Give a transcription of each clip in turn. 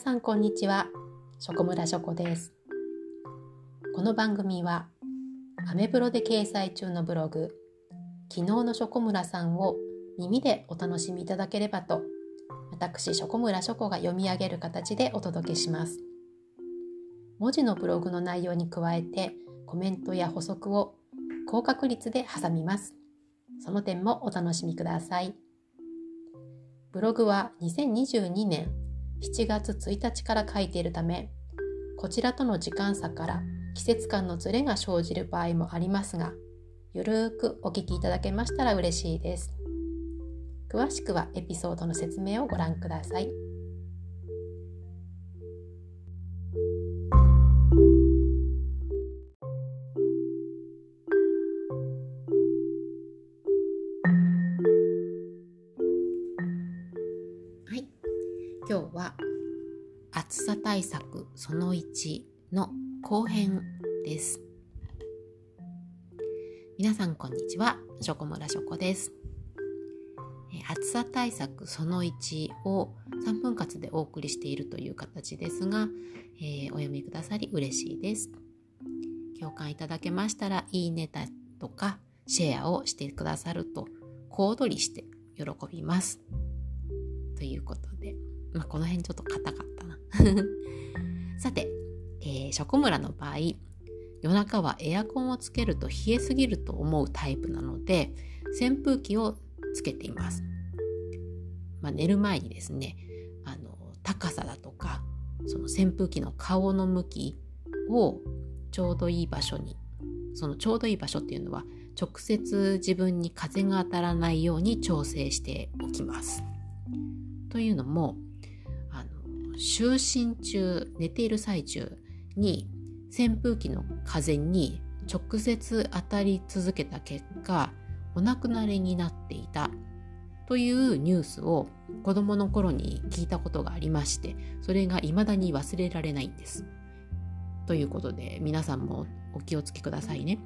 さんこんにちは。ショコムラショコです。この番組はアメブロで掲載中のブログ昨日のショコムラさんを耳でお楽しみいただければと私ショコムラショコが読み上げる形でお届けします。文字のブログの内容に加えてコメントや補足を高確率で挟みます。その点もお楽しみください。ブログは2022年7月1日から書いているためこちらとの時間差から季節感のズレが生じる場合もありますがゆるーくお聞きいただけましたら嬉しいです詳しくはエピソードの説明をご覧ください。今日は暑さ対策その1の後編です。皆さんこんにちは。ショコムラショコです。暑さ対策その1を3分割でお送りしているという形ですが、えー、お読みくださり嬉しいです。共感いただけましたらいいねだとかシェアをしてくださると小躍りして喜びます。ということでまあ、この辺ちょっと硬かったな。さて、えー、ショコムラの場合、夜中はエアコンをつけると冷えすぎると思うタイプなので、扇風機をつけています。まあ、寝る前にですね、あの、高さだとか、その扇風機の顔の向きをちょうどいい場所に、そのちょうどいい場所っていうのは、直接自分に風が当たらないように調整しておきます。というのも、就寝中寝ている最中に扇風機の風に直接当たり続けた結果お亡くなりになっていたというニュースを子供の頃に聞いたことがありましてそれが未だに忘れられないんです。ということで皆さんもお気をつけくださいね。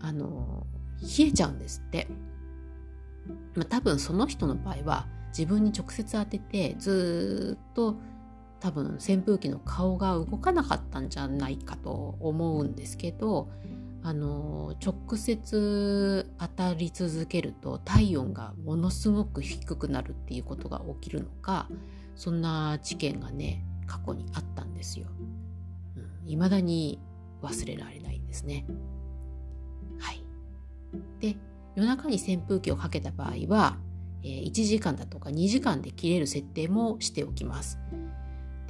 あの冷えちゃうんですって。まあ、多分その人の場合は自分に直接当ててずっと多分扇風機の顔が動かなかったんじゃないかと思うんですけどあの直接当たり続けると体温がものすごく低くなるっていうことが起きるのかそんな事件がね過去にあったんですよ。い、う、ま、ん、だに忘れられないですね。はい。で夜中に扇風機をかけた場合は、え、1時間だとか2時間で切れる設定もしておきます。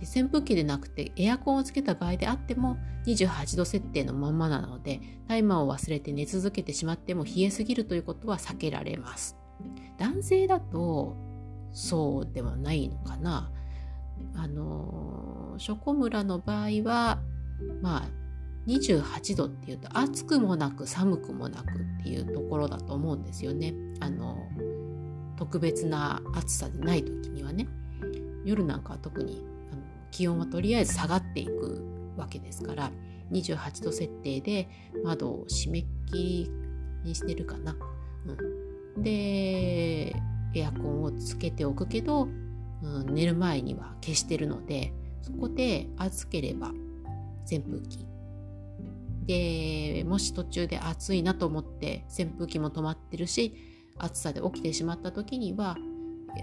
扇風機でなくてエアコンをつけた場合であっても28度設定のままなのでタイマーを忘れて寝続けてしまっても冷えすぎるということは避けられます。男性だとそうではないのかな。あのショコムラの場合はまあ28度っていうと暑くもなく寒くもなくっていうところだと思うんですよね。あの特別な暑さでない時にはね。夜なんかは特に気温はとりあえず下がっていくわけですから28度設定で窓を閉め切りにしてるかな。うん、でエアコンをつけておくけど、うん、寝る前には消してるのでそこで暑ければ扇風機でもし途中で暑いなと思って扇風機も止まってるし暑さで起きてしまった時には、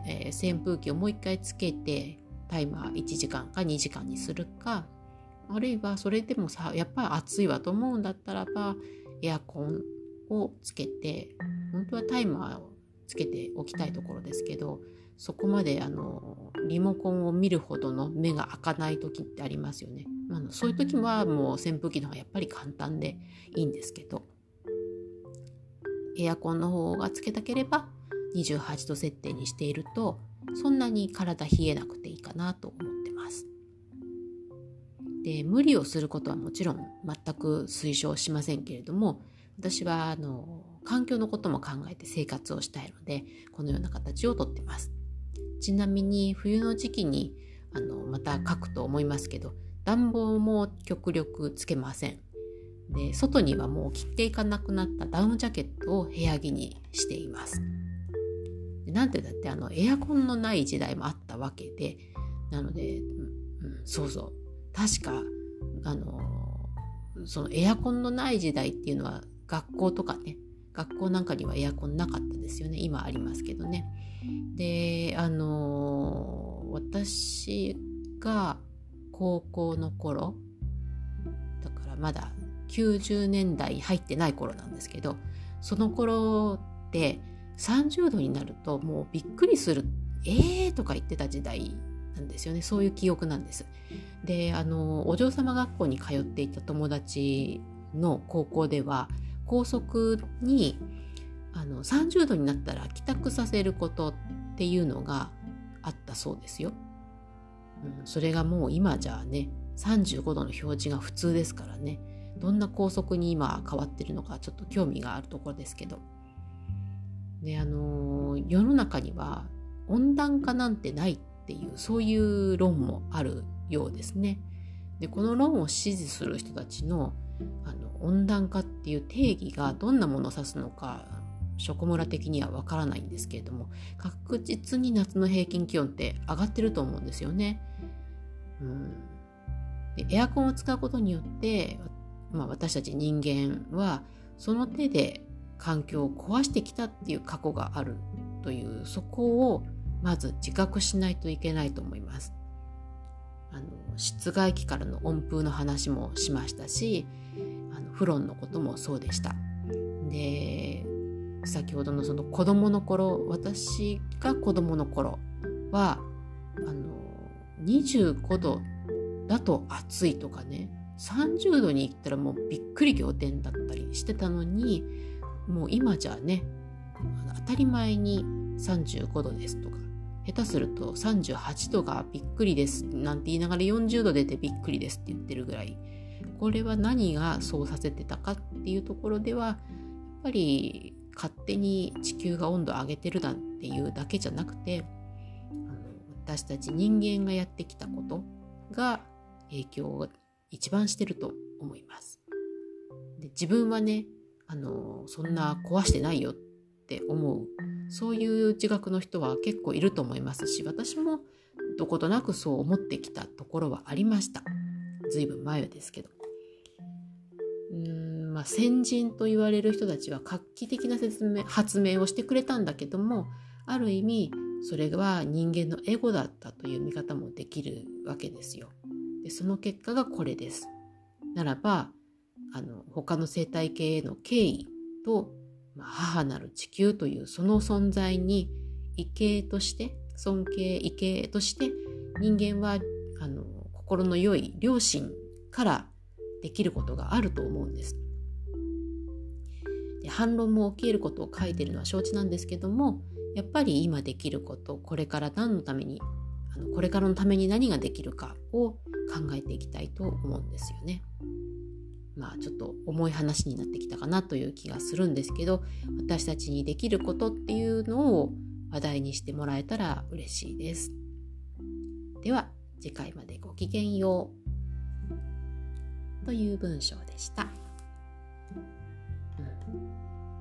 えー、扇風機をもう一回つけてタイマー1時間か2時間にするかあるいはそれでもさやっぱり暑いわと思うんだったらばエアコンをつけて本当はタイマーをつけておきたいところですけどそこまであのリモコンを見るほどの目が開かない時ってありますよね。あそういう時はもう扇風機の方がやっぱり簡単でいいんですけどエアコンの方がつけたければ28度設定にしているとそんなに体冷えなくてかなと思ってます。で無理をすることはもちろん全く推奨しませんけれども私はあの環境のことも考えて生活をしたいのでこのような形をとってます。ちなみに冬の時期にあのまた書くと思いますけど暖房も極力つけません。で外にはもう着ていかなくなったダウンジャケットを部屋着にしています。なんてだってあのエアコンのない時代もあったわけでなのでうんそうそう。確かあのそのエアコンのない時代っていうのは学校とかね学校なんかにはエアコンなかったですよね。今ありますけどね。であの私が高校の頃だからまだ90年代入ってない頃なんですけどその頃って30度になるともうびっくりする。えーとか言ってた時代んですよねそういう記憶なんです。であのお嬢様学校に通っていた友達の高校では校則にあの30度になったら帰宅させることっていうのがあったそうですよ。うん、それがもう今じゃあね35度の表示が普通ですからねどんな校則に今変わってるのかちょっと興味があるところですけど。であの世の中には温暖化なんてないっていうそういう論もあるようですね。でこの論を支持する人たちのあの温暖化っていう定義がどんなものを指すのかショコムラ的にはわからないんですけれども確実に夏の平均気温って上がってると思うんですよね。うん、でエアコンを使うことによって、まあ、私たち人間はその手で環境を壊してきたっていう過去があるというそこをまず自覚しないといけないと思います。あの室外機からの温風の話もしましたしあのフロンのこともそうでした。で先ほどのその子供の頃私が子供の頃はあの25度だと暑いとかね30度に行ったらもうびっくり仰天だったりしてたのにもう今じゃね当たり前に35度ですとか下手すると38度がびっくりですなんて言いながら40度出てびっくりですって言ってるぐらいこれは何がそうさせてたかっていうところではやっぱり勝手に地球が温度を上げてるなんていうだけじゃなくて私たち人間がやってきたことが影響を一番してると思います。で自分はねあのそんな壊してないよってって思う。そういう自覚の人は結構いると思いますし私もどことなくそう思ってきたところはありました。随分前ですけど。うんまあ先人と言われる人たちは画期的な説明発明をしてくれたんだけどもある意味それは人間のエゴだったという見方もできるわけですよ。でその結果がこれです。ならばあの他の生態系への敬意と、まあ、母なる地球というその存在に畏敬として尊敬畏敬として人間はあの心の良い良心からできることがあると思うんです。で反論も起きることを書いてるのは承知なんですけどもやっぱり今できることこれから何のためにあのこれからのために何ができるかを考えていきたいと思うんですよね。まあちょっと重い話になってきたかなという気がするんですけど私たちにできることっていうのを話題にしてもらえたら嬉しいです。では次回までごきげんようという文章でした。うん、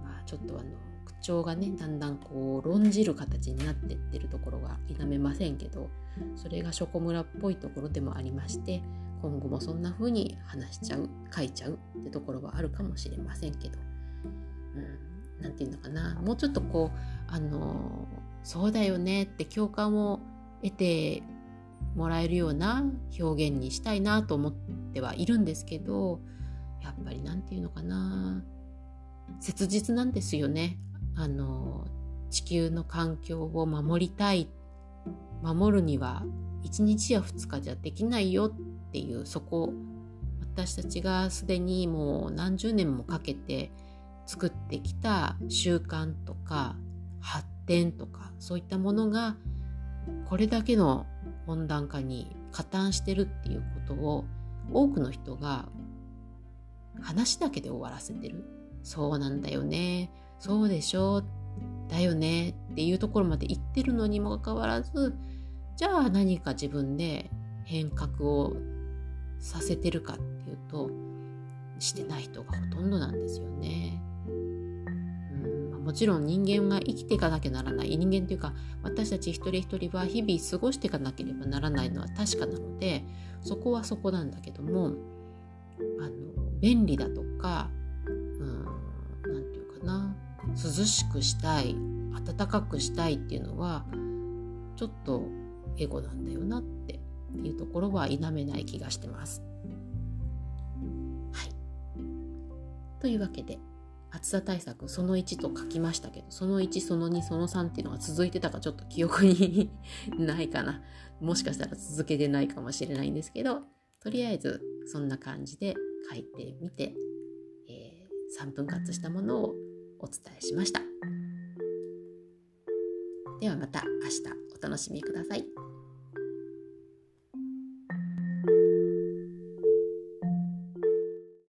まあちょっとあの口調がねだんだんこう論じる形になってってるところが否めませんけどそれがショコムラっぽいところでもありまして今後もそんな風に話しちゃう書いちゃうってところはあるかもしれませんけど。何、うん、て言うのかな。もうちょっとこうあのそうだよねって共感を得てもらえるような表現にしたいなと思ってはいるんですけどやっぱり何て言うのかな。切実なんですよね。あの地球の環境を守りたい。守るには1日や2日じゃできないよっていうそこ私たちがすでにもう何十年もかけて作ってきた習慣とか発展とかそういったものがこれだけの温暖化に加担してるっていうことを多くの人が話だけで終わらせてるそうなんだよね。そうでしょ。だよね。っていうところまで言ってるのにもかかわらずじゃあ何か自分で変革をさせてるかっていうとしてない人がほとんどなんですよね。うん、もちろん人間が生きていかなきゃならない人間というか私たち一人一人は日々過ごしていかなければならないのは確かなのでそこはそこなんだけどもあの便利だとか何て言うかな涼しくしたい暖かくしたいっていうのはちょっとエゴなんだよなってっていうところは否めない気がしてます。はい。というわけで暑さ対策その1と書きましたけどその1その2その3っていうのが続いてたかちょっと記憶に ないかなもしかしたら続けてないかもしれないんですけどとりあえずそんな感じで書いてみて、えー、3分割したものをお伝えしましたではまた明日お楽しみください。